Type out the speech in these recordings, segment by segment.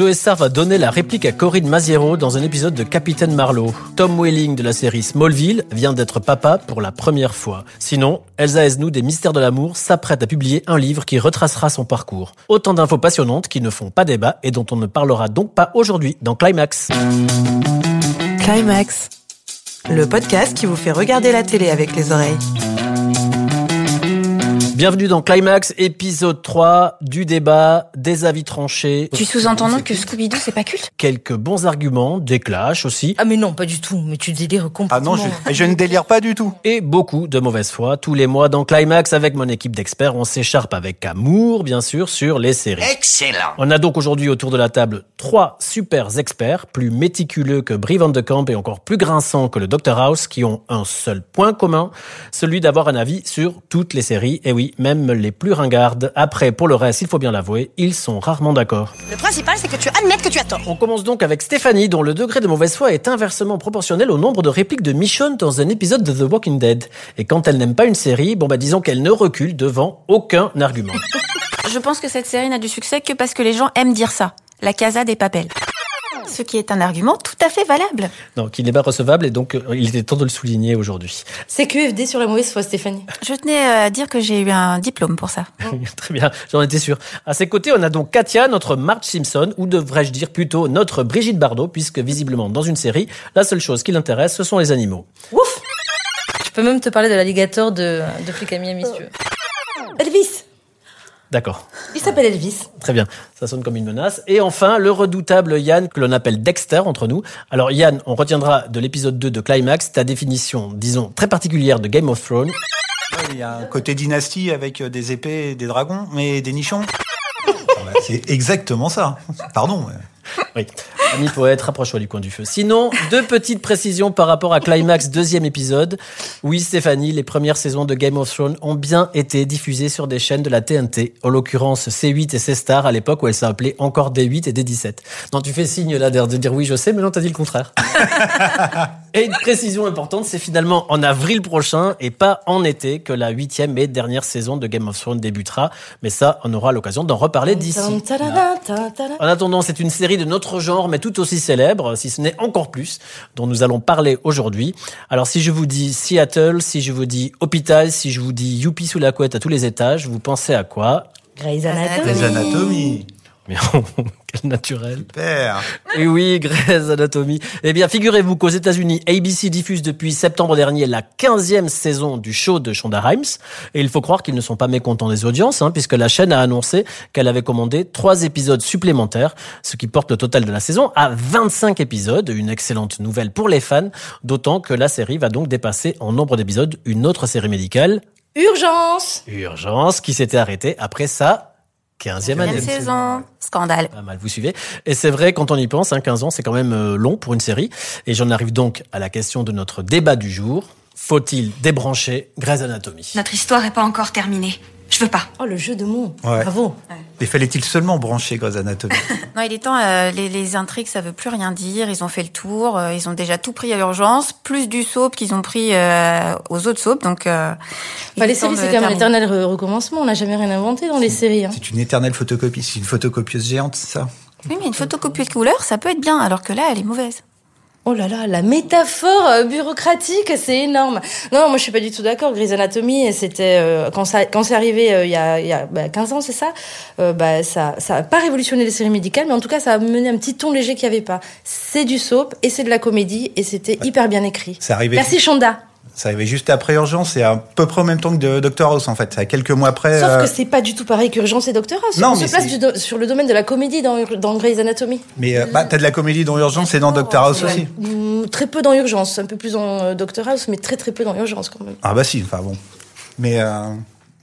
Joe Star va donner la réplique à Corinne Maziero dans un épisode de Capitaine Marlowe. Tom Welling de la série Smallville vient d'être papa pour la première fois. Sinon, Elsa Esnou des Mystères de l'amour s'apprête à publier un livre qui retracera son parcours. Autant d'infos passionnantes qui ne font pas débat et dont on ne parlera donc pas aujourd'hui dans Climax. Climax, le podcast qui vous fait regarder la télé avec les oreilles. Bienvenue dans Climax, épisode 3 du débat, des avis tranchés. Tu sous-entends donc que Scooby-Doo, c'est pas culte? Quelques bons arguments, des clashs aussi. Ah mais non, pas du tout. Mais tu délires complètement. Ah non, je, je ne délire pas du tout. Et beaucoup de mauvaise foi. Tous les mois dans Climax, avec mon équipe d'experts, on s'écharpe avec amour, bien sûr, sur les séries. Excellent. On a donc aujourd'hui autour de la table trois super experts, plus méticuleux que Brie Van de Camp et encore plus grinçants que le Dr House, qui ont un seul point commun, celui d'avoir un avis sur toutes les séries. Et oui, même les plus ringardes. Après, pour le reste, il faut bien l'avouer, ils sont rarement d'accord. Le principal, c'est que tu admettes que tu as tort. On commence donc avec Stéphanie, dont le degré de mauvaise foi est inversement proportionnel au nombre de répliques de Michonne dans un épisode de The Walking Dead. Et quand elle n'aime pas une série, bon bah disons qu'elle ne recule devant aucun argument. Je pense que cette série n'a du succès que parce que les gens aiment dire ça. La Casa des Papels. Ce qui est un argument tout à fait valable. Non, qui n'est pas recevable et donc euh, il était temps de le souligner aujourd'hui. C'est QFD sur la mauvaise foi, Stéphanie. Je tenais à dire que j'ai eu un diplôme pour ça. Très bien, j'en étais sûr. À ses côtés, on a donc Katia, notre Marge Simpson, ou devrais-je dire plutôt notre Brigitte Bardot, puisque visiblement dans une série, la seule chose qui l'intéresse, ce sont les animaux. Ouf Je peux même te parler de l'alligator de, de Flic Ami si tu veux. Elvis D'accord. Il s'appelle Elvis. Très bien, ça sonne comme une menace. Et enfin, le redoutable Yann, que l'on appelle Dexter entre nous. Alors Yann, on retiendra de l'épisode 2 de Climax ta définition, disons, très particulière de Game of Thrones. Il y a un côté dynastie avec euh, des épées et des dragons, mais des nichons. C'est exactement ça. Pardon. mais- Oui. Ami poète, rapproche-toi du coin du feu. Sinon, deux petites précisions par rapport à Climax, deuxième épisode. Oui, Stéphanie, les premières saisons de Game of Thrones ont bien été diffusées sur des chaînes de la TNT, en l'occurrence C8 et C-Star, à l'époque où elles s'appelaient encore D8 et D17. Non, tu fais signe là de dire oui, je sais, mais non, t'as dit le contraire. et une précision importante, c'est finalement en avril prochain et pas en été que la huitième et dernière saison de Game of Thrones débutera. Mais ça, on aura l'occasion d'en reparler d'ici. En attendant, c'est une série de notre genre, mais tout aussi célèbre, si ce n'est encore plus, dont nous allons parler aujourd'hui. Alors, si je vous dis Seattle, si je vous dis hôpital, si je vous dis youpi sous la couette à tous les étages, vous pensez à quoi? Grey's Anatomy. Les anatomies. Mais quel naturel. Père. Et oui, Grey's Anatomy. Eh bien, figurez-vous qu'aux États-Unis, ABC diffuse depuis septembre dernier la 15e saison du show de Shonda Rhimes. Et il faut croire qu'ils ne sont pas mécontents des audiences, hein, puisque la chaîne a annoncé qu'elle avait commandé trois épisodes supplémentaires, ce qui porte le total de la saison à 25 épisodes. Une excellente nouvelle pour les fans, d'autant que la série va donc dépasser en nombre d'épisodes une autre série médicale, Urgence Urgence, qui s'était arrêtée après sa 15e année. Quelle saison Scandale. Pas mal, vous suivez. Et c'est vrai, quand on y pense, hein, 15 ans, c'est quand même euh, long pour une série. Et j'en arrive donc à la question de notre débat du jour. Faut-il débrancher Grey's Anatomy? Notre histoire est pas encore terminée. Je veux pas. Oh, le jeu de mots. Ouais. Bravo. Mais fallait-il seulement brancher Grey's Anatomy Non, il est temps, euh, les, les intrigues, ça veut plus rien dire. Ils ont fait le tour, euh, ils ont déjà tout pris à l'urgence, plus du soap qu'ils ont pris euh, aux autres soaps. Donc, euh, Bah, les séries, de c'est quand même un terminer. éternel re- recommencement. On n'a jamais rien inventé dans les séries. Hein. C'est une éternelle photocopie. C'est une photocopieuse géante, c'est ça Oui, mais une photocopie de couleur, ça peut être bien, alors que là, elle est mauvaise. Oh là là, la métaphore euh, bureaucratique, c'est énorme. Non, moi je suis pas du tout d'accord. Grey's Anatomy, c'était euh, quand ça quand c'est arrivé euh, il y a, il y a bah, 15 ans, c'est ça. euh, bah ça ça a pas révolutionné les séries médicales, mais en tout cas ça a mené un petit ton léger qu'il y avait pas. C'est du soap et c'est de la comédie et c'était hyper bien écrit. C'est arrivé. Merci Shonda. Ça arrivait juste après Urgence et à peu près en même temps que Doctor House, en fait. C'est à quelques mois après. Sauf euh, que c'est pas du tout pareil qu'Urgence et Doctor House. Non, On mais se place do- sur le domaine de la comédie dans, Grey's Anatomy. Mais euh, bah, t'as de la comédie dans Urgence et dans Doctor House aussi. Mm, Très peu dans Urgence, un peu plus dans euh, Doctor House, mais très très peu dans Urgence quand même. Ah bah si, enfin bon. Mais euh,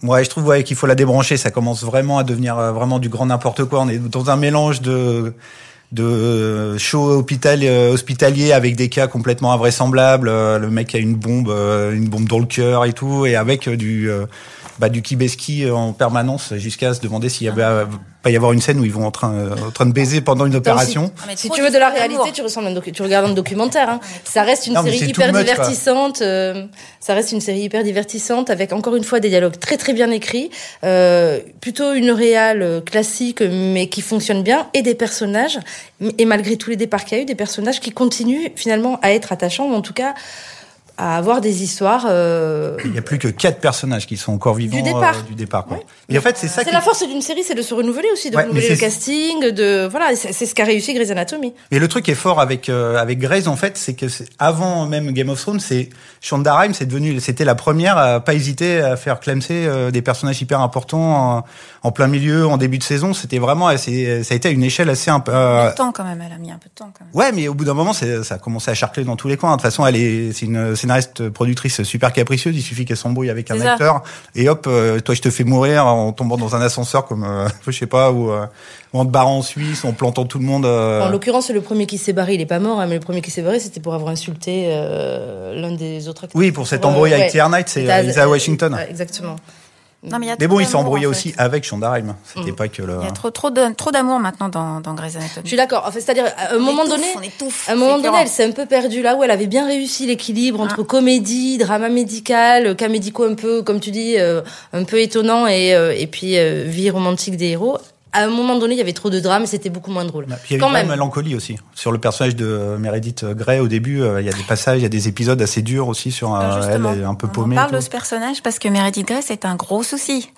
ouais, je trouve ouais, qu'il faut la débrancher. Ça commence vraiment à devenir euh, vraiment du grand n'importe quoi. On est dans un mélange de de show hôpital, euh, hospitalier avec des cas complètement invraisemblables. Euh, le mec a une bombe, euh, une bombe dans le cœur et tout, et avec du euh, bah, du kibeski en permanence jusqu'à se demander s'il y avait pas y avoir une scène où ils vont en train, euh, en train de baiser pendant une opération. Ah, Si tu veux de la réalité, tu, ressembles à un docu- tu regardes un documentaire. Hein. Ça reste une Non, série hyper much, divertissante. euh, ça reste une série hyper divertissante avec encore une fois des dialogues très très bien écrits. Euh, plutôt une réale classique mais qui fonctionne bien et des personnages. Et malgré tous les départs qu'il y a eu, des personnages qui continuent finalement à être attachants ou en tout cas à avoir des histoires. euh, Il y a plus que quatre personnages qui sont encore vivants Du départ. euh, du départ. Quoi. Et en fait, c'est ça C'est qui la force d'une série, c'est de se renouveler aussi, de Ouais, renouveler mais le casting, de voilà, c'est ce qu'a réussi Grey's Anatomy. Et le truc qui est fort avec euh, avec Grey's en fait, c'est que c'est- avant même Game of Thrones, c'est Shonda Rhimes, c'est devenu, c'était la première à pas hésiter à faire clamser euh, des personnages hyper importants en, en plein milieu, en début de saison. C'était vraiment, assez, ça a été à une échelle assez un peu. euh, Un temps quand même, elle a mis un peu de temps quand même. Ouais, mais au bout d'un moment, c'est- ça a commencé à charcler dans tous les coins. De toute façon, elle est, c'est une scénariste productrice super capricieuse. Il suffit qu'elle s'embrouille avec un C'est acteur et hop, euh, toi, je te fais mourir en tombant dans un ascenseur comme, euh, je sais pas, ou, euh, en te barrant en Suisse, en plantant tout le monde. euh, En l'occurrence, le premier qui s'est barré, il est pas mort, hein, mais le premier qui s'est barré, c'était pour avoir insulté euh, l'un des autres acteurs. Oui, pour cet Euh, embrouille avec ouais. Tier Knight, c'est euh, Lisa Washington. exactement. Non, mais il y a Mais trop bon, il s'est d'amour, embrouillé en aussi fait. avec Shonda Rhimes. C'était Mm. pas que le. Il y a trop, trop de- trop d'amour maintenant dans, dans Grey's Anatomy. Je suis d'accord. En fait, c'est-à-dire, à un On moment étouffe, donné, on étouffe, à un moment donné, elle s'est un peu perdue là où elle avait bien réussi l'équilibre entre Ah. comédie, drama médical, cas médicaux un peu, comme tu dis, euh, un peu étonnant et, euh, et puis euh, vie romantique des héros. À un moment donné, il y avait trop de drame et c'était beaucoup moins drôle. Puis il y a eu Quand même. mélancolie aussi. Sur le personnage de euh, Meredith Grey, au début, euh, il y a des passages, il y a des épisodes assez durs aussi sur euh, Alors, elle, un peu on paumée. et parle de ce personnage parce que Meredith Grey, c'est un gros souci.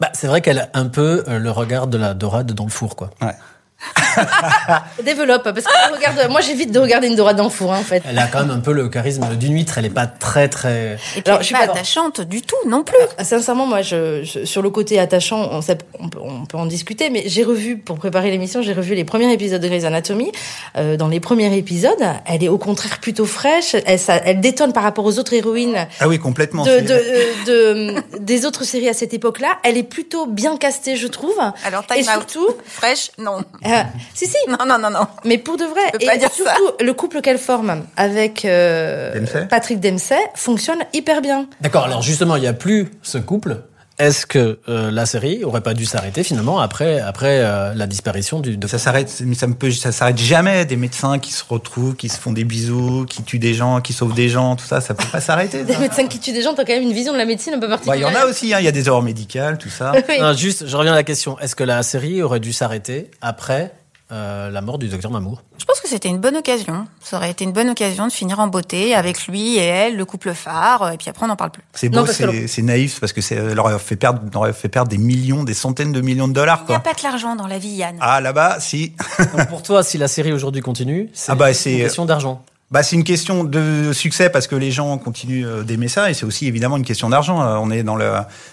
Bah, c'est vrai qu'elle a un peu euh, le regard de la dorade dans le four, quoi. Ouais. Développe, parce que regarde, moi j'évite de regarder une dorade dans le four, hein, en fait. Elle a quand même un peu le charisme d'une huître. Elle est pas très, très. Et puis, Alors, elle je suis pas attachante du tout non plus. Ah, Sincèrement, moi, je, je- sur le côté attachant, on, sait- on peut, on peut en discuter, mais j'ai revu, pour préparer l'émission, j'ai revu les premiers épisodes de Grey's Anatomy. Euh, dans les premiers épisodes, elle est au contraire plutôt fraîche, elle, ça, elle détonne par rapport aux autres héroïnes Ah oui, complètement. de, euh, de- des autres séries à cette époque-là. Elle est plutôt bien castée, je trouve. Alors, Et time out. surtout, Fraîche, non. euh, si, si, Non, non, non, non. mais pour de vrai, Je peux et pas dire ça. surtout, le couple qu'elle forme avec euh, Dempsey Patrick Dempsey fonctionne hyper bien. D'accord. Alors justement, il y a plus ce couple. Est-ce que euh, la série aurait pas dû s'arrêter finalement après après euh, la disparition du de Ça s'arrête, mais ça me peut, ça s'arrête jamais. Des médecins qui se retrouvent, qui se font des bisous, qui tuent des gens, qui sauvent des gens, tout ça, ça peut pas s'arrêter. Des médecins qui tuent des gens, t'as quand même une vision de la médecine un peu Bah, Il y particulière. en a aussi, hein, il y a des erreurs médicales, tout ça. Oui. Non, juste, je reviens à la question. Est-ce que la série aurait dû s'arrêter après euh, la mort du docteur Mamour Je pense que c'était une bonne occasion. Ça aurait été une bonne occasion de finir en beauté avec lui et elle, le couple phare, et puis après on n'en parle plus. C'est beau, que c'est naïf parce que c'est leur a fait perdre, leur fait perdre des millions, des centaines de millions de dollars, Il n'y a pas que l'argent dans la vie, Yann. Ah là-bas, si. Donc pour toi, si la série aujourd'hui continue, c'est Ah bah, une c'est- question d'argent. Bah, c'est une question de succès parce que les gens continuent euh, d'aimer ça et c'est aussi évidemment une question d'argent. Euh, On est dans, le,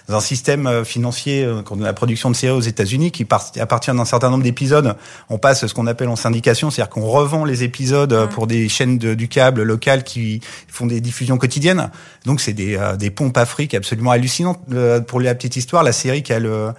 dans un système euh, financier, quand on a la production de séries aux États-Unis, qui part, à partir d'un certain nombre d'épisodes, on passe ce qu'on appelle en syndication, c'est-à-dire qu'on revend les épisodes pour des chaînes de- du câble local qui font des diffusions quotidiennes. Donc c'est des, des pompes à fric absolument hallucinantes. Pour la petite histoire, la série qui a le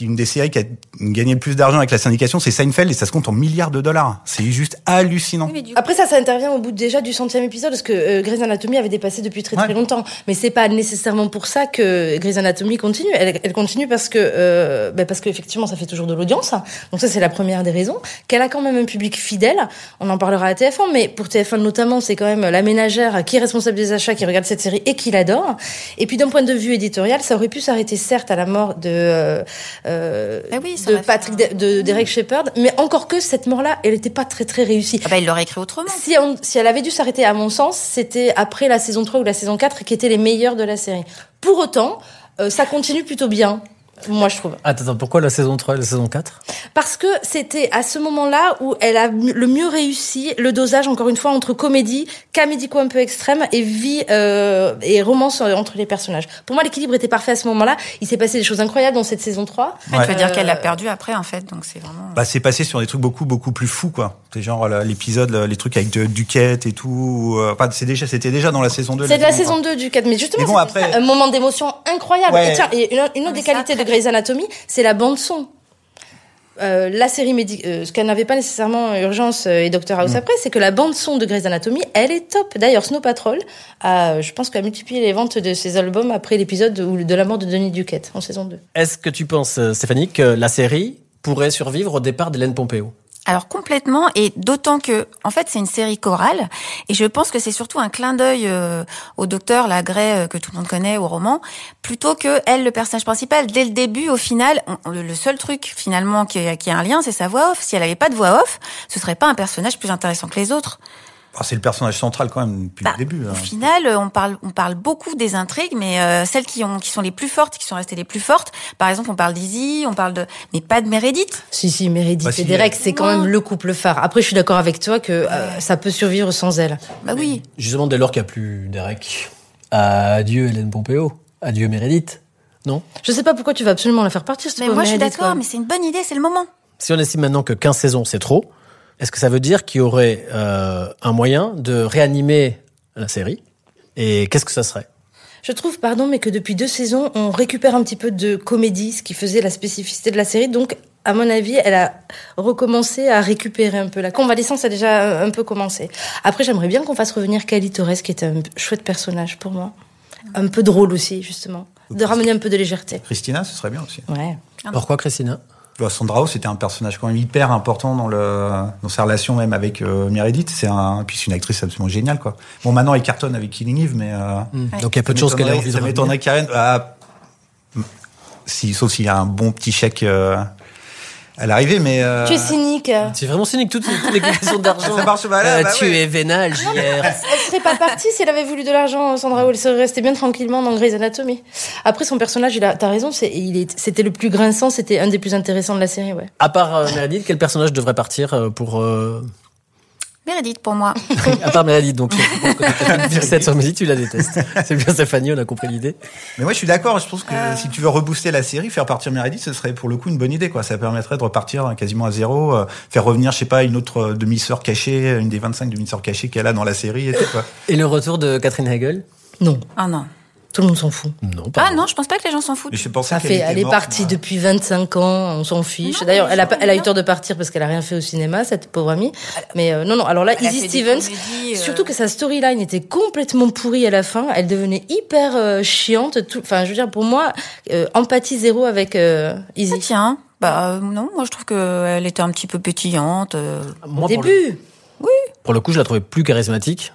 une des séries qui a gagné le plus d'argent avec la syndication, c'est Seinfeld et ça se compte en milliards de dollars. C'est juste hallucinant. Oui, coup, Après ça, ça intervient au bout déjà du centième épisode, parce que euh, Grey's Anatomy avait dépassé depuis très très Ouais. longtemps. Mais c'est pas nécessairement pour ça que Grey's Anatomy continue. Elle, elle continue parce que euh, ben parce qu'effectivement ça fait toujours de l'audience. Donc ça c'est la première des raisons. Qu'elle a quand même un public fidèle. On en parlera à TF1, mais pour TF1 notamment, c'est quand même la ménagère qui est responsable des achats, qui regarde cette série et qui l'adore. Et puis d'un point de vue éditorial, ça aurait pu s'arrêter certes à la mort de euh, euh, Ah oui, de Patrick un- de, de Derek Shepard, mais encore que cette mort-là, elle n'était pas très très réussie. ah bah, il l'aurait écrit autrement. Si, on- si elle avait dû s'arrêter, à mon sens, c'était après la saison 3 ou la saison 4 qui étaient les meilleures de la série. Pour autant, euh, ça continue plutôt bien. Moi, je trouve. Attends, attends, pourquoi la saison 3 et la saison 4 Parce que c'était à ce moment-là où elle a le mieux réussi le dosage, encore une fois, entre comédie, cas médicaux un peu extrême et vie euh, et romance entre les personnages. Pour moi, l'équilibre était parfait à ce moment-là. Il s'est passé des choses incroyables dans cette saison 3. Ouais, Tu veux dire Euh, qu'elle l'a perdu après, en fait, donc c'est vraiment. Bah, c'est passé sur des trucs beaucoup beaucoup plus fous quoi. C'est genre là, l'épisode, là, les trucs avec de, Duquette et tout. euh, Enfin, c'est déjà, c'était déjà dans la saison 2. C'est de la saison 2 du 4, mais justement, Mais bon, c'était après- un moment d'émotion incroyable. Ouais. Et tiens, et une, une autre mais des qualités de Grey's Anatomy, c'est la bande son. euh, la série médi- euh, ce qu'elle n'avait pas nécessairement Urgence euh, et Doctor House après, c'est que la bande son de Grey's Anatomy, elle est top. D'ailleurs, Snow Patrol a, euh, je pense, qu'elle a multiplié les ventes de ses albums après l'épisode où- de la mort de Denis Duquette en saison 2. Est-ce que tu penses, euh, Stéphanie, que la série pourrait survivre au départ d'Hélène Pompeo? Alors complètement, et d'autant que, en fait, c'est une série chorale, et je pense que c'est surtout un clin d'œil euh, au docteur, la Grey, euh, que tout le monde connaît, au roman, plutôt que elle, le personnage principal. Dès le début, au final, le seul truc finalement qui, qui a un lien, c'est sa voix off. Si elle avait pas de voix off, ce serait pas un personnage plus intéressant que les autres. Ah, c'est le personnage central quand même depuis Bah, le début. Au hein. final, euh, on parle, on parle beaucoup des intrigues, mais euh, celles qui ont, qui sont les plus fortes, qui sont restées les plus fortes. Par exemple, on parle d'Izzy, on parle de, mais pas de Meredith. Si, si, Meredith Bah, et si, Derek, c'est quand même le couple phare. Après, je suis d'accord avec toi que euh, ça peut survivre sans elle. Bah oui. Justement, dès lors qu'il n'y a plus Derek. Adieu Hélène Pompeo. Adieu Meredith. Non? Je sais pas pourquoi tu vas absolument la faire partir. cette Mais moi, je suis d'accord, mais c'est une bonne idée, c'est le moment. Si on estime maintenant que 15 saisons, c'est trop, est-ce que ça veut dire qu'il y aurait euh, un moyen de réanimer la série? Et qu'est-ce que ça serait? Je trouve, pardon, mais que depuis deux saisons, on récupère un petit peu de comédie, ce qui faisait la spécificité de la série. Donc, à mon avis, elle a recommencé à récupérer un peu. La convalescence a déjà un peu commencé. Après, j'aimerais bien qu'on fasse revenir Cali Torres, qui était un chouette personnage pour moi. Un peu drôle aussi, justement. De ramener un peu de légèreté. Christina, ce serait bien aussi. Ouais. Pourquoi Christina? Sandra Oh, c'était un personnage quand même hyper important dans le dans sa relation même avec euh, Meredith. C'est un puis c'est une actrice absolument géniale quoi. Bon maintenant elle cartonne avec Killing Eve, mais euh, Donc il y a peu de chances qu'elle ait envie de ça m'étonnerait qu'Aren. Ah, si sauf s'il y a un bon petit chèque euh, à l'arrivée, mais euh, Tu es cynique. C'est vraiment cynique, toutes, toutes les questions d'argent. Ça marche, voilà, Euh, bah tu ouais. es vénal, JR. Elle serait pas partie si elle avait voulu de l'argent, Sandra Oh. Elle serait restée bien tranquillement dans Grey's Anatomy. Après, son personnage, il a, t'as raison, c'est, il est, c'était le plus grinçant, c'était un des plus intéressants de la série, ouais. À part euh, Meredith, quel personnage devrait partir euh, pour... euh, Meredith, pour moi. à part Meredith, donc je pense que tu as une fixette sur Meredith, tu la détestes. C'est bien Stéphanie, on a compris l'idée. mais moi je suis d'accord. Je pense que si tu veux rebooster la série, faire partir Meredith, ce serait pour le coup une bonne idée quoi. Ça permettrait de repartir quasiment à zéro, euh, faire revenir je sais pas une autre euh, demi-sœur cachée, une des 25 demi-sœurs cachées qu'elle a dans la série et tout quoi. Et le retour de Catherine Hegel? Non, Ah non. Tout le monde s'en fout. Non, pas. Ah non, je pense pas que les gens s'en foutent. Mais je pensais Ça qu'elle fait, elle est partie moi. depuis 25 ans, on s'en fiche. D'ailleurs, elle a, elle eu tort de partir parce qu'elle a rien fait au cinéma, cette pauvre amie. Mais euh, non, non. Alors là, Elle Izzy Stevens, comédies, euh, surtout que sa storyline était complètement pourrie à la fin. Elle devenait hyper euh, chiante. Enfin, je veux dire, pour moi, euh, empathie zéro avec euh, Ah, Izzy. tiens. Bah euh, non, moi je trouve qu'elle était un petit peu pétillante. euh, Moi, Au pour, le, début. pour le coup, je la trouvais plus charismatique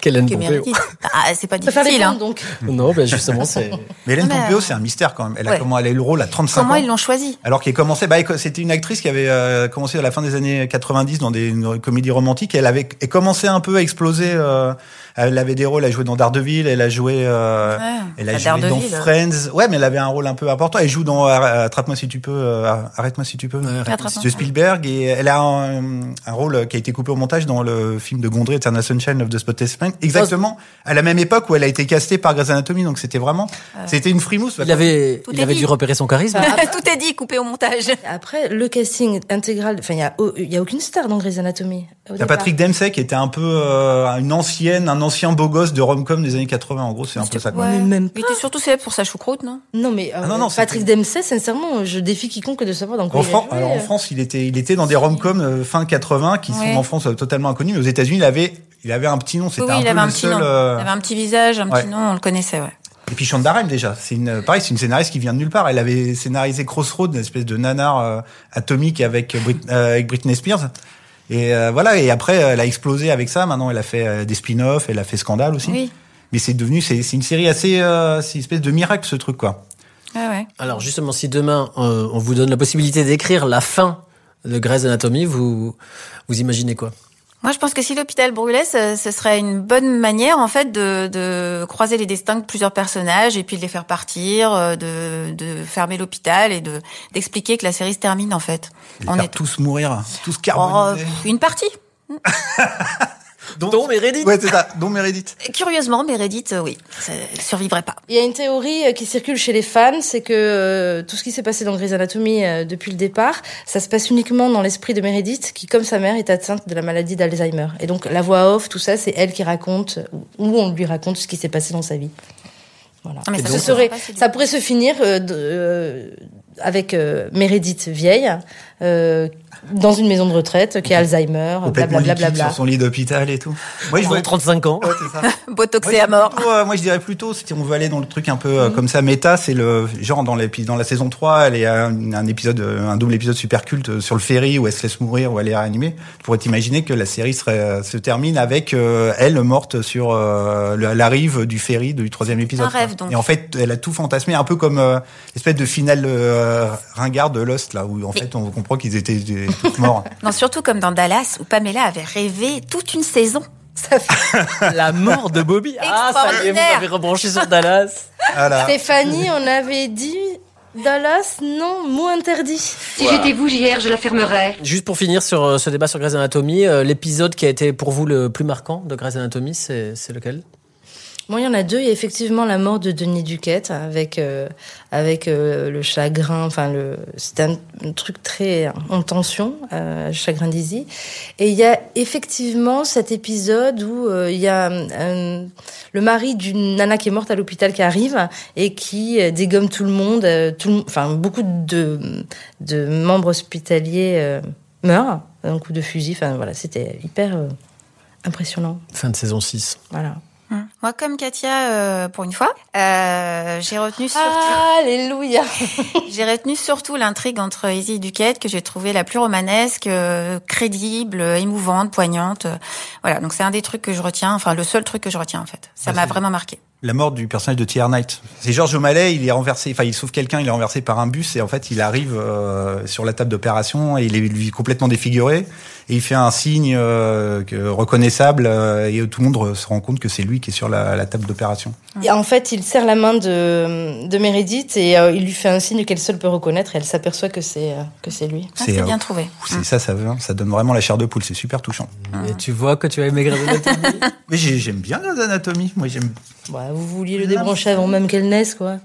qu'Hélène Pompeo. Ah, c'est pas difficile. Hein. donc. Non, ben justement, c'est... Mais Hélène Non, mais, Pompeo, euh, c'est un mystère quand même. Elle a ouais. comment elle a eu le rôle à 35 Comment ans. ils l'ont choisi Alors qu'elle commençait, bah, c'était une actrice qui avait euh, commencé à la fin des années 90 dans des comédies romantiques. Elle avait elle commençait un peu à exploser. euh, elle avait des rôles. Elle a joué dans Daredevil. Elle a joué. euh, Ouais, elle a joué dans euh. Friends. Ouais, mais elle avait un rôle un peu important. Elle joue dans euh, Attrape-moi si tu peux. Arrête-moi si tu peux. De Spielberg et elle a un, un rôle qui a été coupé au montage dans le film de Gondry Eternal Sunshine of the Spotless Mind exactement à la même époque où elle a été castée par Grey's Anatomy donc c'était vraiment c'était une frimousse Il avait, Tout il est avait dit. dû repérer son charisme. Tout est dit, coupé au montage. Après, le casting intégral, enfin, il y a, il y a aucune star dans Grey's Anatomy. Il y a. Patrick Dempsey qui était un peu euh, une ancienne, un ancien beau gosse de rom-com des années 80. En gros, c'est un peu ça. Quoi. Ouais. Mais même Il était surtout célèbre pour sa choucroute, non? Non, mais euh, Ah non, non, Patrick Dempsey, sincèrement, je défie quiconque de savoir dans quoi En, il a Fran- joué. alors en France, il était, il était dans des rom-com euh, fin 80 qui Ouais. sont en France euh, totalement inconnus, mais aux États-Unis, il avait, il avait un petit nom. C'était oui, un il peu avait un le petit seul. nom. euh, Il avait un petit visage, un ouais. petit nom, on le connaissait, ouais. Et puis Shonda Rhimes déjà, c'est une pareil, c'est une scénariste qui vient de nulle part. Elle avait scénarisé Crossroad, une espèce de nanar euh, atomique avec Brit- euh, avec Britney Spears. Et euh, voilà, et après elle a explosé avec ça. Maintenant, elle a fait euh, des spin-offs, elle a fait Scandale aussi. Oui. Mais c'est devenu, c'est c'est une série assez, euh, c'est une espèce de miracle ce truc quoi. Ouais, ouais. Alors justement, si demain euh, on vous donne la possibilité d'écrire la fin de Grey's Anatomy, vous vous imaginez quoi? Moi, je pense que si l'hôpital brûlait, ce, ce serait une bonne manière, en fait, de, de croiser les destins de plusieurs personnages et puis de les faire partir, euh, de, de fermer l'hôpital et de d'expliquer que la série se termine, en fait. Les On faire est tous mourir, tous Oh, carbonisés. pff, une partie. dont, Dont Meredith. Ouais, c'est ça, dont Meredith. Curieusement, Meredith, euh, oui, ça survivrait pas. Il y a une théorie euh, qui circule chez les fans, c'est que euh, tout ce qui s'est passé dans Grey's Anatomy euh, depuis le départ, ça se passe uniquement dans l'esprit de Meredith, qui, comme sa mère, est atteinte de la maladie d'Alzheimer. Et donc, la voix off, tout ça, c'est elle qui raconte, ou on lui raconte ce qui s'est passé dans sa vie. Voilà. Ah, mais ça, ça, se ça serait, ça pourrait se finir euh, de- euh, avec euh, Meredith vieille, euh, dans une maison de retraite, qui a Alzheimer, blablabla. sur son lit d'hôpital et tout. Moi, je vois ont 35 ans. Ouais, c'est ça. Botoxé Moi, à mort. plutôt, euh, moi, je dirais plutôt, si on veut aller dans le truc un peu euh, comme ça, méta, c'est le genre dans, l'épi- dans la saison 3, elle est un, un épisode, euh, un double épisode super culte sur le ferry où elle se laisse mourir, où elle est réanimée. Tu pourrais t'imaginer que la série serait, se termine avec euh, elle morte sur euh, la, la rive du ferry du troisième épisode. Un rêve, donc. Et en fait, elle a tout fantasmé, un peu comme euh, l'espèce de finale euh, ringard de Lost, là, où en fait on comprend qu'ils étaient Non, surtout comme dans Dallas, où Pamela avait rêvé toute une saison. Ça fait... La mort de Bobby. Ah, ça y est, vous m'avez rebranché sur Dallas. Voilà. Stéphanie, on avait dit Dallas, non, mot interdit. Si j'étais vous, JR, je la fermerais. Juste pour finir sur euh, ce débat sur Grey's Anatomy, euh, l'épisode qui a été pour vous le plus marquant de Grey's Anatomy, c'est c'est lequel Bon, il y en a deux. Il y a effectivement la mort de Denis Duquette avec euh, avec euh, le chagrin. Enfin, le c'était un, un truc très en tension, euh, le chagrin d'Izzy. Et il y a effectivement cet épisode où euh, il y a le mari d'une nana qui est morte à l'hôpital qui arrive et qui dégomme tout le monde. tout, enfin, beaucoup de de membres hospitaliers meurent d'un coup de fusil. Enfin, voilà, c'était hyper impressionnant. Fin de saison 6. Voilà. Hum. Moi, comme Katia, euh, pour une fois, euh, j'ai retenu surtout, Alléluia. j'ai retenu surtout l'intrigue entre Izzy et Duquette que j'ai trouvé la plus romanesque, euh, crédible, émouvante, poignante. euh, Voilà, donc c'est un des trucs que je retiens, enfin le seul truc que je retiens en fait. Ça Ah, m'a vraiment marqué. La mort du personnage de Tier Knight. C'est George O'Malley, il est renversé, enfin il sauve quelqu'un, il est renversé par un bus et en fait il arrive euh, sur la table d'opération et il est lui complètement défiguré et il fait un signe euh, reconnaissable euh, et tout le monde se rend compte que c'est lui qui est sur la, la table d'opération. Et en fait, il serre la main de, de Meredith et euh, il lui fait un signe qu'elle seule peut reconnaître et elle s'aperçoit que c'est euh, que c'est lui. Ah, c'est bien trouvé. C'est ça, ça, ça donne vraiment la chair de poule, c'est super touchant. Et tu vois que tu as aimé Grey's Anatomy? Mais j'ai- j'aime bien Grey's Anatomy, moi j'aime. Ouais, vous vouliez le débrancher avant même qu'elle naisse, quoi.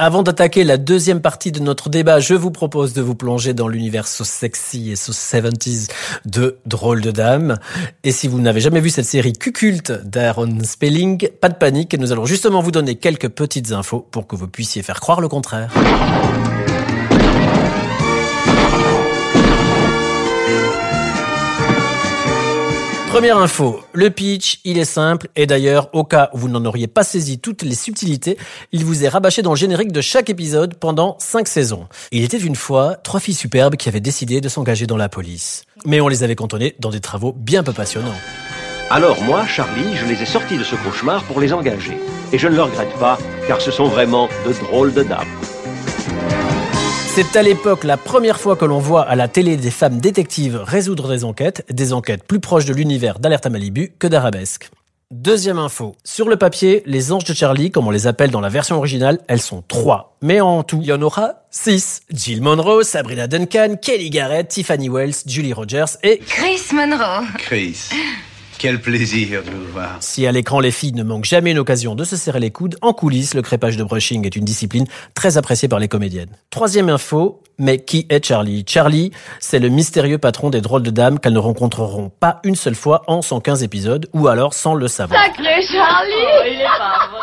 Avant d'attaquer la deuxième partie de notre débat, je vous propose de vous plonger dans l'univers so sexy et so 70s de Drôle de Dame. Et si vous n'avez jamais vu cette série cuculte d'Aaron Spelling, pas de panique, nous allons justement vous donner quelques petites infos pour que vous puissiez faire croire le contraire. Première info, le pitch, il est simple et d'ailleurs, au cas où vous n'en auriez pas saisi toutes les subtilités, il vous est rabâché dans le générique de chaque épisode pendant cinq saisons. Il était une fois trois filles superbes qui avaient décidé de s'engager dans la police. Mais on les avait cantonnées dans des travaux bien peu passionnants. Alors moi, Charlie, je les ai sortis de ce cauchemar pour les engager. Et je ne le regrette pas, car ce sont vraiment de drôles de dames. C'est à l'époque la première fois que l'on voit à la télé des femmes détectives résoudre des enquêtes, des enquêtes plus proches de l'univers d'Alerte à Malibu que d'Arabesque. Deuxième info. Sur le papier, les anges de Charlie, comme on les appelle dans la version originale, elles sont trois. Mais en tout, il y en aura six. Jill Monroe, Sabrina Duncan, Kelly Garrett, Tiffany Wells, Julie Rogers et Chris Monroe. Chris, quel plaisir de vous voir. Si à l'écran les filles ne manquent jamais une occasion de se serrer les coudes, en coulisses, le crépage de brushing est une discipline très appréciée par les comédiennes. Troisième info, mais qui est Charlie? Charlie, c'est le mystérieux patron des drôles de dames qu'elles ne rencontreront pas une seule fois en 115 épisodes, ou alors sans le savoir.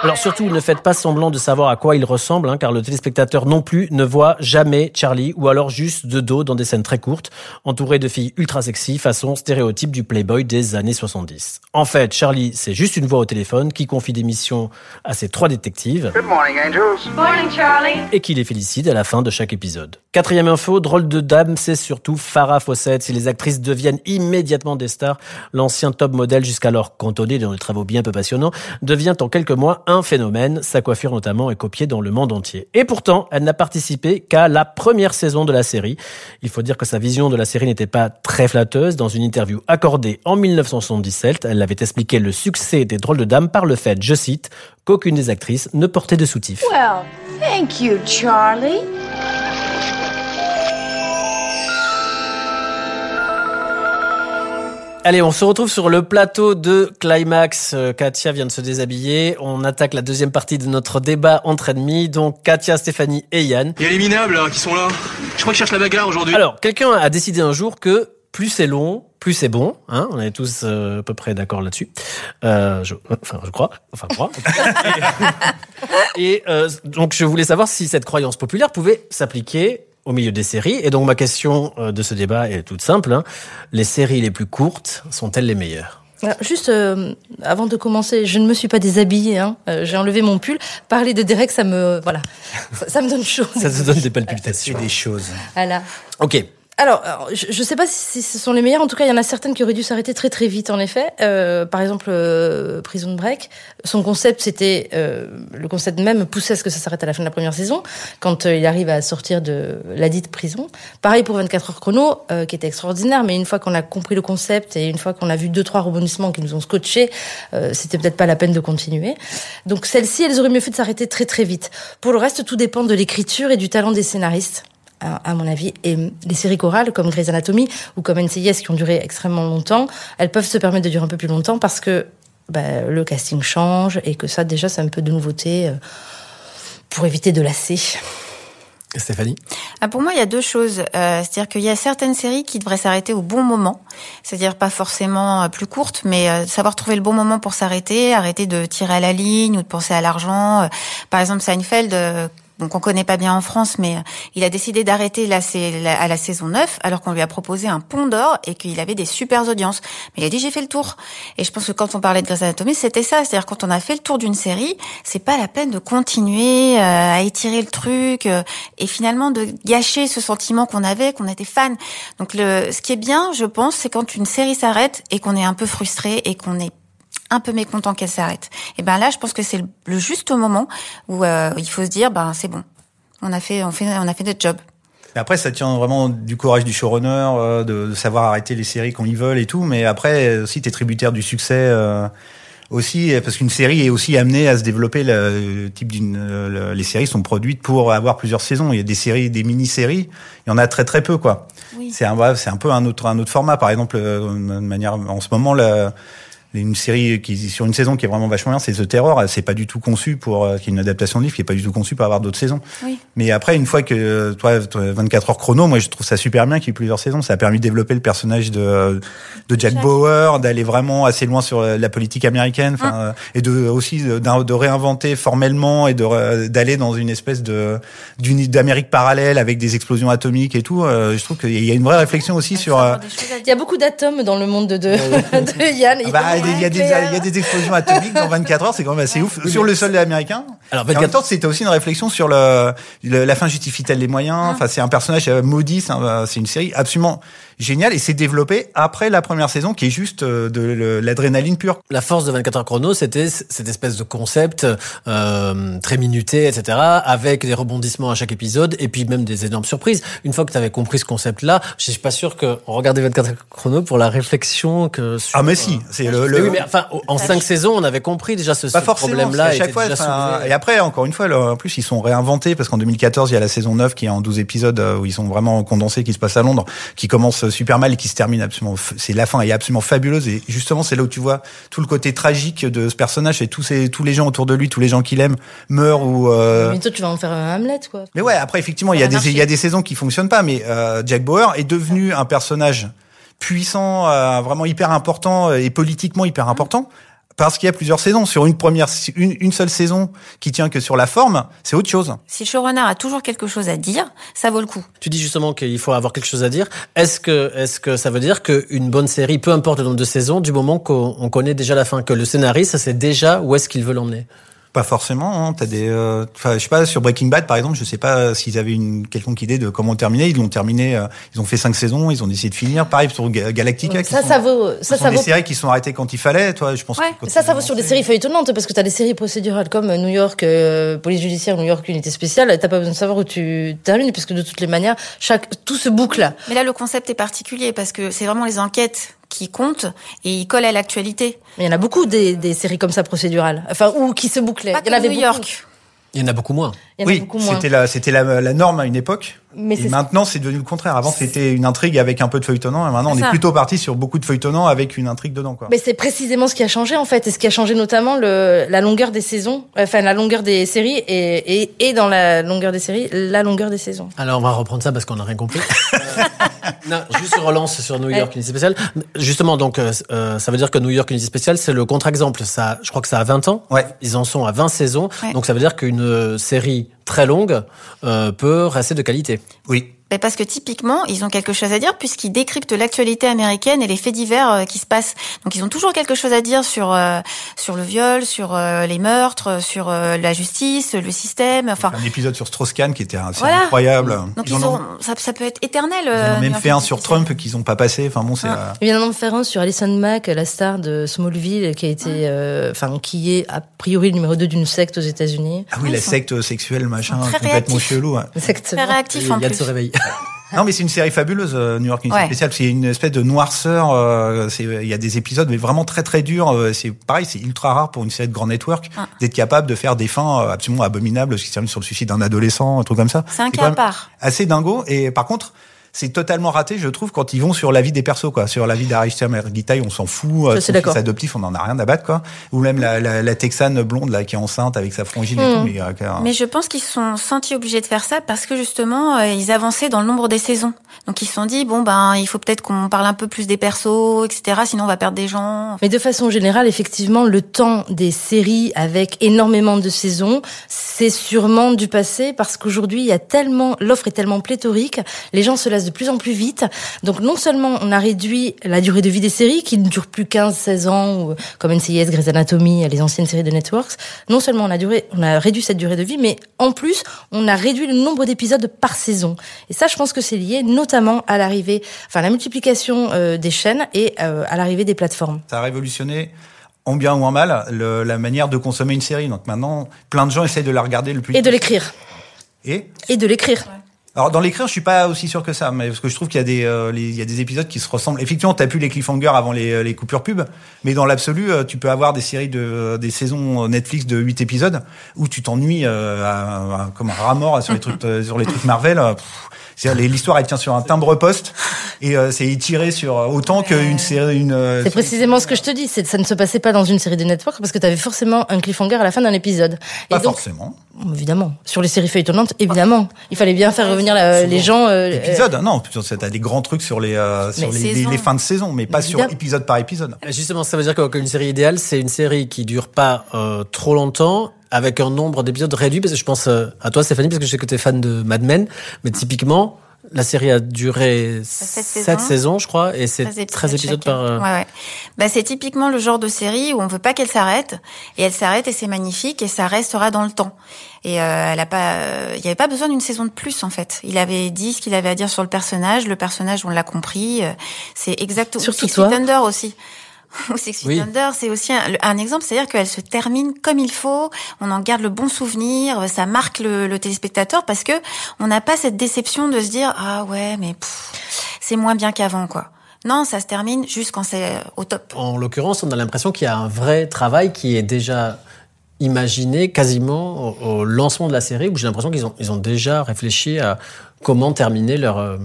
Alors surtout, ne faites pas semblant de savoir à quoi il ressemble, hein, car le téléspectateur non plus ne voit jamais Charlie, ou alors juste de dos dans des scènes très courtes, entouré de filles ultra sexy, façon stéréotype du Playboy des années 70. En fait, Charlie, c'est juste une voix au téléphone qui confie des missions à ses trois détectives Good morning, Angels. Morning, Charlie. et qui les félicite à la fin de chaque épisode. Quatrième info, drôle de dame, c'est surtout Farah Fawcett. Si les actrices deviennent immédiatement des stars, l'ancien top modèle jusqu'alors cantonné dans des travaux bien peu passionnants devient en quelques mois un phénomène. Sa coiffure notamment est copiée dans le monde entier. Et pourtant, elle n'a participé qu'à la première saison de la série. Il faut dire que sa vision de la série n'était pas très flatteuse. Dans une interview accordée en 1977, elle avait expliqué le succès des drôles de dames par le fait, je cite, qu'aucune des actrices ne portait de soutif. Well, thank you, Charlie. Allez, on se retrouve sur le plateau de Climax. Euh, Katia vient de se déshabiller. On attaque la deuxième partie de notre débat entre ennemis. Donc Katia, Stéphanie et Yann. Il y a les minables là, qui sont là. Je crois qu'ils cherchent la bagarre aujourd'hui. Alors, quelqu'un a décidé un jour que plus c'est long, plus c'est bon. Hein on est tous euh, à peu près d'accord là-dessus. Euh, je, enfin, je crois. Enfin, je crois. et euh, donc, je voulais savoir si cette croyance populaire pouvait s'appliquer au milieu des séries. Et donc, ma question euh, de ce débat est toute simple. hein. Les séries les plus courtes sont-elles les meilleures? Alors, Juste euh, avant de commencer, je ne me suis pas déshabillée. Hein. Euh, J'ai enlevé mon pull. Parler de Derek, ça me voilà, ça, ça me donne chaud. Ça te donne des palpitations. Des choses. Voilà. Ok. Alors, alors, je ne sais pas si ce sont les meilleures. En tout cas, il y en a certaines qui auraient dû s'arrêter très très vite, en effet. Euh, par exemple, euh, Prison Break. Son concept, c'était euh, le concept même poussait à ce que ça s'arrête à la fin de la première saison, quand euh, il arrive à sortir de la dite prison. Pareil pour 24 heures chrono, euh, qui était extraordinaire. Mais une fois qu'on a compris le concept et une fois qu'on a vu deux trois rebondissements qui nous ont scotché, euh, c'était peut-être pas la peine de continuer. Donc celles-ci, elles auraient mieux fait de s'arrêter très très vite. Pour le reste, tout dépend de l'écriture et du talent des scénaristes à à mon avis. Et les séries chorales comme Grey's Anatomy ou comme NCIS qui ont duré extrêmement longtemps, elles peuvent se permettre de durer un peu plus longtemps parce que bah, le casting change et que ça déjà c'est un peu de nouveauté euh, pour éviter de lasser. Stéphanie? Ah, pour moi, il y a deux choses. Euh, C'est-à-dire qu'il y a certaines séries qui devraient s'arrêter au bon moment. C'est-à-dire pas forcément euh, plus courtes, mais euh, savoir trouver le bon moment pour s'arrêter, arrêter de tirer à la ligne ou de penser à l'argent. Euh, Par exemple, Seinfeld, euh, donc on connaît pas bien en France, mais euh, il a décidé d'arrêter la- à la saison 9, alors qu'on lui a proposé un pont d'or et qu'il avait des super audiences. Mais il a dit j'ai fait le tour. Et je pense que quand on parlait de Grey's Anatomy, c'était ça. C'est-à-dire quand on a fait le tour d'une série, c'est pas la peine de continuer euh, à étirer le truc euh, et finalement de gâcher ce sentiment qu'on avait, qu'on était fan. Donc le, ce qui est bien, je pense, c'est quand une série s'arrête et qu'on est un peu frustré et qu'on est un peu mécontent qu'elle s'arrête. Et ben là, je pense que c'est le, juste moment où euh, il faut se dire, ben c'est bon, on a fait, on fait, on a fait notre job. Mais après, ça tient vraiment du courage du showrunner, euh, de, de savoir arrêter les séries quand ils veulent et tout. Mais après, aussi, t'es tributaire du succès euh, aussi, parce qu'une série est aussi amenée à se développer. Le, type d'une, le- les séries sont produites pour avoir plusieurs saisons. Il y a des séries, des mini-séries. Il y en a très très peu, quoi. Oui. C'est un, c'est un peu un autre, un autre format. Par exemple, de manière, en ce moment, la, une série qui sur une saison qui est vraiment vachement bien, c'est The Terror. C'est pas du tout conçu pour, euh, qui est une adaptation de livre, qui est pas du tout conçu pour avoir d'autres saisons. Oui. Mais après, une fois que toi, toi, 24 heures chrono, moi je trouve ça super bien qu'il y ait eu plusieurs saisons. Ça a permis de développer le personnage de de Jack Jack. Bauer, d'aller vraiment assez loin sur euh, la politique américaine, enfin, euh, et de aussi de, réinventer formellement et de d'aller dans une espèce de d'une d'Amérique parallèle avec des explosions atomiques et tout. Je trouve qu'il y a une vraie réflexion aussi sur. Il y a beaucoup d'atomes dans le monde de, de, de Yann. ah bah, il y a des il y a des explosions atomiques dans 24 heures, c'est quand même assez ouf sur le sol américain. Alors, Et en 24 même temps, c'était aussi une réflexion sur le, le- la fin justifie-t-elle les moyens? Ah. Enfin, c'est un personnage euh, maudit. C'est un- c'est une série absolument géniale et c'est développé après la première saison, qui est juste euh, de l'adrénaline pure. La force de 24 heures chrono, c'était cette espèce de concept euh, très minuté, etc., avec des rebondissements à chaque épisode, et puis même des énormes surprises. Une fois que tu avais compris ce concept-là, je suis pas sûr qu'on regardait 24 heures chrono pour la réflexion que sur... Ah mais si, c'est le, Mais le- oui, mais enfin, en cinq saisons, on avait compris déjà ce, pas ce forcément. problème-là. chaque fois, déjà enfin, soulevé. et après, encore une fois, là, en plus, ils sont réinventés parce qu'en 2014, il y a la saison 9 qui est en 12 épisodes euh, où ils sont vraiment condensés, qui se passe à Londres, qui commence super mal et qui se termine absolument. C'est la fin est absolument fabuleuse et justement, c'est là où tu vois tout le côté tragique de ce personnage et tous ces tous les gens autour de lui, tous les gens qu'il aime meurent ou. euh, Mais toi, tu vas en faire un Hamlet, quoi. mais ouais, après effectivement, il y a des il y a des saisons qui fonctionnent pas, mais euh, Jack Bauer est devenu un personnage puissant, euh, vraiment hyper important et politiquement hyper important. Parce qu'il y a plusieurs saisons. Sur une première, une, une seule saison qui tient que sur la forme, c'est autre chose. Si le showrunner a toujours quelque chose à dire, ça vaut le coup. Tu dis justement qu'il faut avoir quelque chose à dire. Est-ce que, est-ce que ça veut dire qu'une bonne série, peu importe le nombre de saisons, du moment qu'on on connaît déjà la fin, que le scénariste sait déjà où est-ce qu'il veut l'emmener? Pas forcément. Hein. T'as des, euh, enfin, je sais pas sur Breaking Bad par exemple, je sais pas s'ils avaient une quelconque idée de comment terminer. Ils l'ont terminé. euh, ils ont fait cinq saisons. Ils ont essayé de finir. Pareil sur Ga- Galactica. qui Ça, sont- ça vaut, ça, sont ça des vaut. séries qui sont arrêtées quand il fallait. Toi, je pense. Ouais. que Ça, ça vaut sur des séries feuilletonnantes parce que t'as des séries procédurales comme New York, euh, police judiciaire, New York, unité spéciale. T'as pas besoin de savoir où tu termines puisque de toutes les manières, chaque, tout se boucle. Mais là, le concept est particulier parce que c'est vraiment les enquêtes qui comptent et ils collent à l'actualité. Mais il y en a beaucoup des, des séries comme ça procédurales. Enfin, ou qui se bouclaient. Pas Il y en comme avait New beaucoup. York. Il y en a beaucoup moins. Il y en a oui, c'était la, c'était la, la norme à une époque. Mais Et maintenant, c'est devenu le contraire. Avant, c'était une intrigue avec un peu de feuilletonnant, et maintenant, on est plutôt parti sur beaucoup de feuilletonnant avec une intrigue dedans, quoi. Mais c'est précisément ce qui a changé en fait, et ce qui a changé notamment le, la longueur des saisons, enfin la longueur des séries, et, et, et dans la longueur des séries, la longueur des saisons. Alors on va reprendre ça parce qu'on n'a rien compris. Euh, non, juste relance sur New York Unité Spéciale. Justement, donc euh, euh, ça veut dire que New York Unité Spéciale, c'est le contre-exemple. Ça, je crois que ça a 20 ans. Ouais. Ils en sont à 20 saisons. Ouais. Donc ça veut dire qu'une euh, série très longue euh, peut rester de qualité. Oui. Ben, parce que typiquement, ils ont quelque chose à dire puisqu'ils décryptent l'actualité américaine et les faits divers euh, qui se passent. Donc ils ont toujours quelque chose à dire sur euh, sur le viol, sur euh, les meurtres, sur euh, la justice, le système. Enfin, Un épisode sur Strauss-Kahn qui était assez Voilà. incroyable. donc Ils ont, ont, ça, ça peut être éternel. ils en ont même fait un sur. Trump qu'ils ont pas passé. Enfin bon, c'est. Ah. euh, Il vient d'en faire un sur Alison Mack, la star de Smallville, qui a été, enfin, qui est a priori le numéro 2 d'une secte aux États-Unis. Ah oui, Ouais, la sont- secte sexuelle, machin, complètement réactifs. chelou. secte. Très réactif en Il y a de plus. se réveiller. Non, mais c'est une série fabuleuse, euh, New York Unité Ouais. Spéciale. C'est une espèce de noirceur. euh, Il y a des épisodes, mais vraiment très très durs. euh, C'est pareil, c'est ultra rare pour une série de grand network Ah. d'être capable de faire des fins absolument abominables, ce qui se termine sur le suicide d'un adolescent, un truc comme ça. C'est un cas à part. Assez dingo. Et par contre. C'est totalement raté, je trouve, quand ils vont sur la vie des persos, quoi. Sur la vie d'Arister Mergitaï, on s'en fout. euh, son suis d'accord. fils adoptif, on en a rien à battre, quoi. Ou même la, la, la Texane blonde, là, qui est enceinte avec sa frangine et Mm. tout. Mais, euh, Mais je pense qu'ils se sont sentis obligés de faire ça parce que justement euh, ils avançaient dans le nombre des saisons. Donc ils se sont dit bon ben il faut peut-être qu'on parle un peu plus des persos, etc. Sinon on va perdre des gens. Mais de façon générale, effectivement, le temps des séries avec énormément de saisons, c'est sûrement du passé parce qu'aujourd'hui, il y a tellement, l'offre est tellement pléthorique, les gens se lassent de plus en plus vite. Donc non seulement on a réduit la durée de vie des séries qui ne durent plus 15, 16 ans, ou, comme NCIS, Grey's Anatomy, les anciennes séries de Networks. Non seulement on a duré, on a réduit cette durée de vie, mais en plus, on a réduit le nombre d'épisodes par saison. Et ça, je pense que c'est lié notamment à l'arrivée, enfin, la multiplication euh, des chaînes et euh, à l'arrivée des plateformes. ça a révolutionné en bien ou en mal le- la manière de consommer une série. Donc maintenant, plein de gens essayent de la regarder le plus Et de l'écrire. Et Et de l'écrire. Alors dans l'écrire, je suis pas aussi sûr que ça, mais parce que je trouve qu'il y a des euh, épisodes qui se ressemblent. Effectivement, t'as plus les cliffhangers avant les, les coupures pub, mais dans l'absolu, euh, tu peux avoir des séries de des saisons Netflix de 8 épisodes où tu t'ennuies euh, comme un rat mort sur les trucs euh, sur les trucs Marvel. euh, L'histoire elle tient sur un timbre poste et euh, c'est étiré sur euh, autant qu'une série une. euh, C'est précisément ce que je te dis. C'est ça ne se passait pas dans une série de network parce que tu avais forcément un cliffhanger à la fin d'un épisode. Pas Et donc, forcément. évidemment, sur les séries feuilletonnantes, évidemment, il fallait bien faire revenir la- les gens. euh, Épisode, non, t'as des grands trucs sur les euh, sur les, les- saison. les fins de saison, mais pas sur épisode par épisode. Justement, ça veut dire qu'une série idéale, c'est une série qui dure pas euh, trop longtemps, avec un nombre d'épisodes réduit? Parce que je pense euh, à toi, Stéphanie, parce que je sais que tu es fan de Mad Men. Mais typiquement, la série a duré Sept 7 saisons. saisons, je crois, et c'est 13 13 épisodes par. euh, Ouais, ouais. Bah, c'est typiquement le genre de série où on veut pas qu'elle s'arrête et elle s'arrête et c'est magnifique et ça restera dans le temps. Et euh, elle a pas, euh, il y avait pas besoin d'une saison de plus en fait. Il avait dit ce qu'il avait à dire sur le personnage. Le personnage, on l'a compris. euh, C'est exactement. Surtout Six toi. Feet Under aussi. Ou Six Feet Oui. Under, c'est aussi un, un exemple, c'est-à-dire qu'elle se termine comme il faut, on en garde le bon souvenir, ça marque le, le téléspectateur parce que on n'a pas cette déception de se dire ah ouais mais c'est moins bien qu'avant quoi. Non, ça se termine juste quand c'est euh, au top. En l'occurrence, on a l'impression qu'il y a un vrai travail qui est déjà imaginé quasiment au, au lancement de la série, où j'ai l'impression qu'ils ont, ils ont déjà réfléchi à comment terminer leur.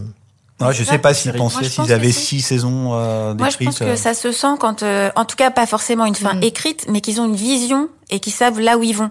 Euh, Ouais, je sais pas s'ils pensaient s'ils avaient six saisons euh, Moi, je pense que ça se sent quand, euh, en tout cas, pas forcément une fin Mm. écrite, mais qu'ils ont une vision et qu'ils savent là où ils vont.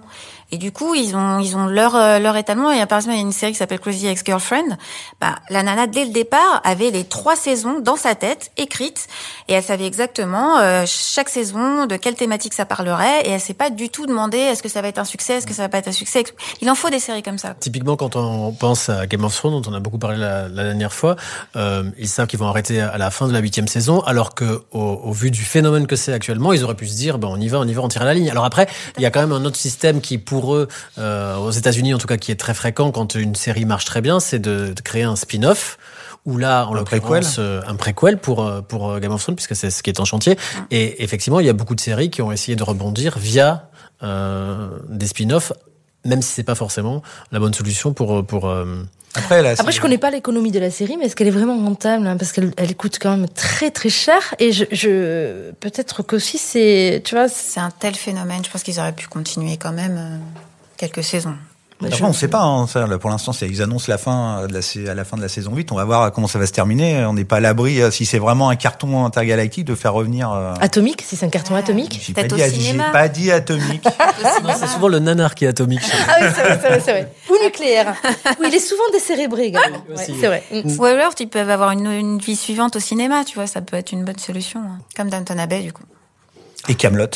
Et du coup, ils ont, ils ont leur, euh, leur étalement. Et par exemple, il y a une série qui s'appelle Crazy Ex-Girlfriend. Bah, la nana, dès le départ, avait les trois saisons dans sa tête, écrites. Et elle savait exactement, euh, chaque saison, de quelle thématique ça parlerait. Et elle s'est pas du tout demandé, est-ce que ça va être un succès, est-ce que ça va pas être un succès. Il en faut des séries comme ça. Typiquement, quand on pense à Game of Thrones, dont on a beaucoup parlé la, la dernière fois, euh, ils savent qu'ils vont arrêter à la fin de la huitième saison, alors que au, au vu du phénomène que c'est actuellement, ils auraient pu se dire, ben on y va, on y va, on tire la ligne. Alors après, il y a quand même un autre système qui, pour eux, euh, aux États-Unis en tout cas, qui est très fréquent quand une série marche très bien, c'est de, de créer un spin-off. Ou là, en Un l'occurrence, euh, un préquel pour euh, pour euh, Game of Thrones, puisque c'est ce qui est en chantier. Et effectivement, il y a beaucoup de séries qui ont essayé de rebondir via euh, des spin-offs, même si c'est pas forcément la bonne solution pour pour euh, Après, là, Après, je connais pas l'économie de la série, mais est-ce qu'elle est vraiment rentable hein, Parce qu'elle elle coûte quand même très très cher. Et je, je peut-être qu'aussi c'est, tu vois, c'est- C'est un tel phénomène. Je pense qu'ils auraient pu continuer quand même euh, quelques saisons. Après, on sait pas, hein, ça, là, pour l'instant, ils annoncent la fin de la, à la fin de la saison 8. On va voir comment ça va se terminer. On n'est pas à l'abri, euh, si c'est vraiment un carton intergalactique, de faire revenir. euh, Atomique, si c'est un carton atomique. j'ai pas, dit, j'ai pas dit atomique. C'est souvent le nanar qui est atomique. Ah oui, c'est vrai, c'est vrai. Ou nucléaire. Oui, il est souvent décérébré également. Ouais, aussi. c'est vrai. Mm. Ou alors, ils peuvent avoir une, une vie suivante au cinéma, tu vois, ça peut être une bonne solution. hein. Comme Downton Abbey, du coup. Et Camelot.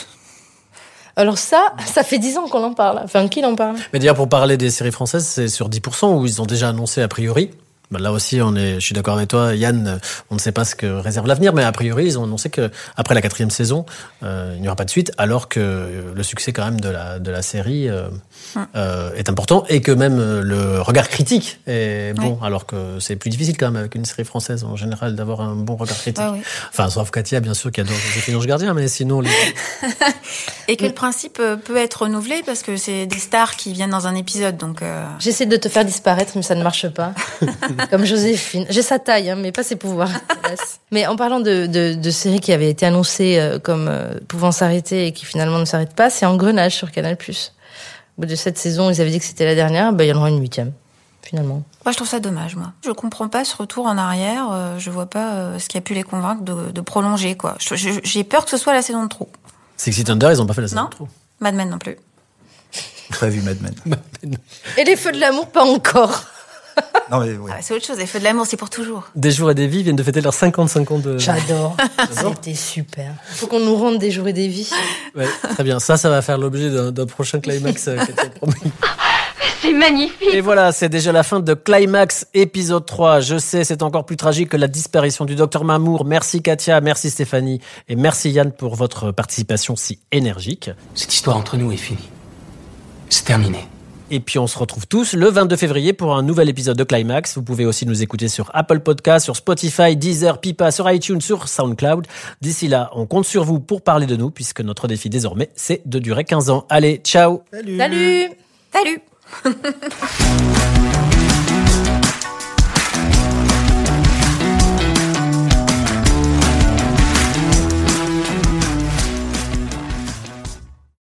Alors ça, ça fait 10 ans qu'on en parle. Enfin, qu'il en parle Mais d'ailleurs, pour parler des séries françaises, c'est sur 10% où ils ont déjà annoncé a priori. Bah, là aussi, on est, je suis d'accord avec toi, Yann. euh, On ne sait pas ce que réserve l'avenir, mais a priori, ils ont annoncé que après la quatrième saison, euh, il n'y aura pas de suite, alors que euh, le succès quand même de la de la série euh, euh, est important et que même le regard critique est bon, alors que c'est plus difficile quand même avec une série française en général d'avoir un bon regard critique. Ouais, ouais. Enfin, sauf Katia, bien sûr, qui adore Joséphine Ange Gardien, mais sinon, les... Et que le principe peut être renouvelé parce que c'est des stars qui viennent dans un épisode, donc. euh, J'essaie de te faire disparaître, mais ça ne marche pas. Comme Joséphine. J'ai sa taille, hein, mais pas ses pouvoirs. Mais en parlant de, de, de séries qui avaient été annoncées euh, comme euh, pouvant s'arrêter et qui finalement ne s'arrêtent pas, c'est Engrenage sur Canal+. Au bout de cette saison, ils avaient dit que c'était la dernière, ben, il y en aura une huitième, finalement. Moi, je trouve ça dommage, moi. Je comprends pas ce retour en arrière. euh, je vois pas euh, ce qui a pu les convaincre de, de prolonger, quoi. J'ai peur que ce soit la saison de trop. Sexy Thunder, ils ont pas fait la saison Non. trop. Mad Men non plus. Pas vu Mad Men. Et les feux de l'amour, pas encore. Non, mais oui. Ah, c'est autre chose. Les feux de l'amour, c'est pour toujours. Des jours et des vies viennent de fêter leurs 55 ans de. J'adore. C'était super. Faut qu'on nous rende des jours et des vies. Ouais, très bien. Ça, ça va faire l'objet d'un d'un prochain climax. euh, promis. C'est magnifique. Et voilà, c'est déjà la fin de Climax épisode 3. Je sais, c'est encore plus tragique que la disparition du docteur Mamour. Merci Katia, merci Stéphanie et merci Yann pour votre participation si énergique. Cette histoire entre nous est finie. C'est terminé. Et puis on se retrouve tous le 22 février pour un nouvel épisode de Climax. Vous pouvez aussi nous écouter sur Apple Podcast, sur Spotify, Deezer, Pipa, sur iTunes, sur SoundCloud. D'ici là, on compte sur vous pour parler de nous puisque notre défi désormais, c'est de durer 15 ans. Allez, ciao Salut. Salut Salut